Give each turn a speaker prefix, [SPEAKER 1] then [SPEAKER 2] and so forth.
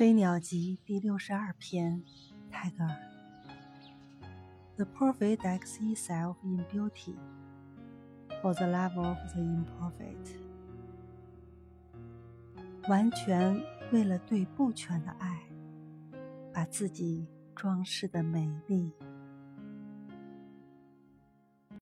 [SPEAKER 1] 飞鸟集第六十二篇泰戈尔 the perfect exercise in beauty for the love of the imperfect 完全为了对不全的爱把自己装饰的美丽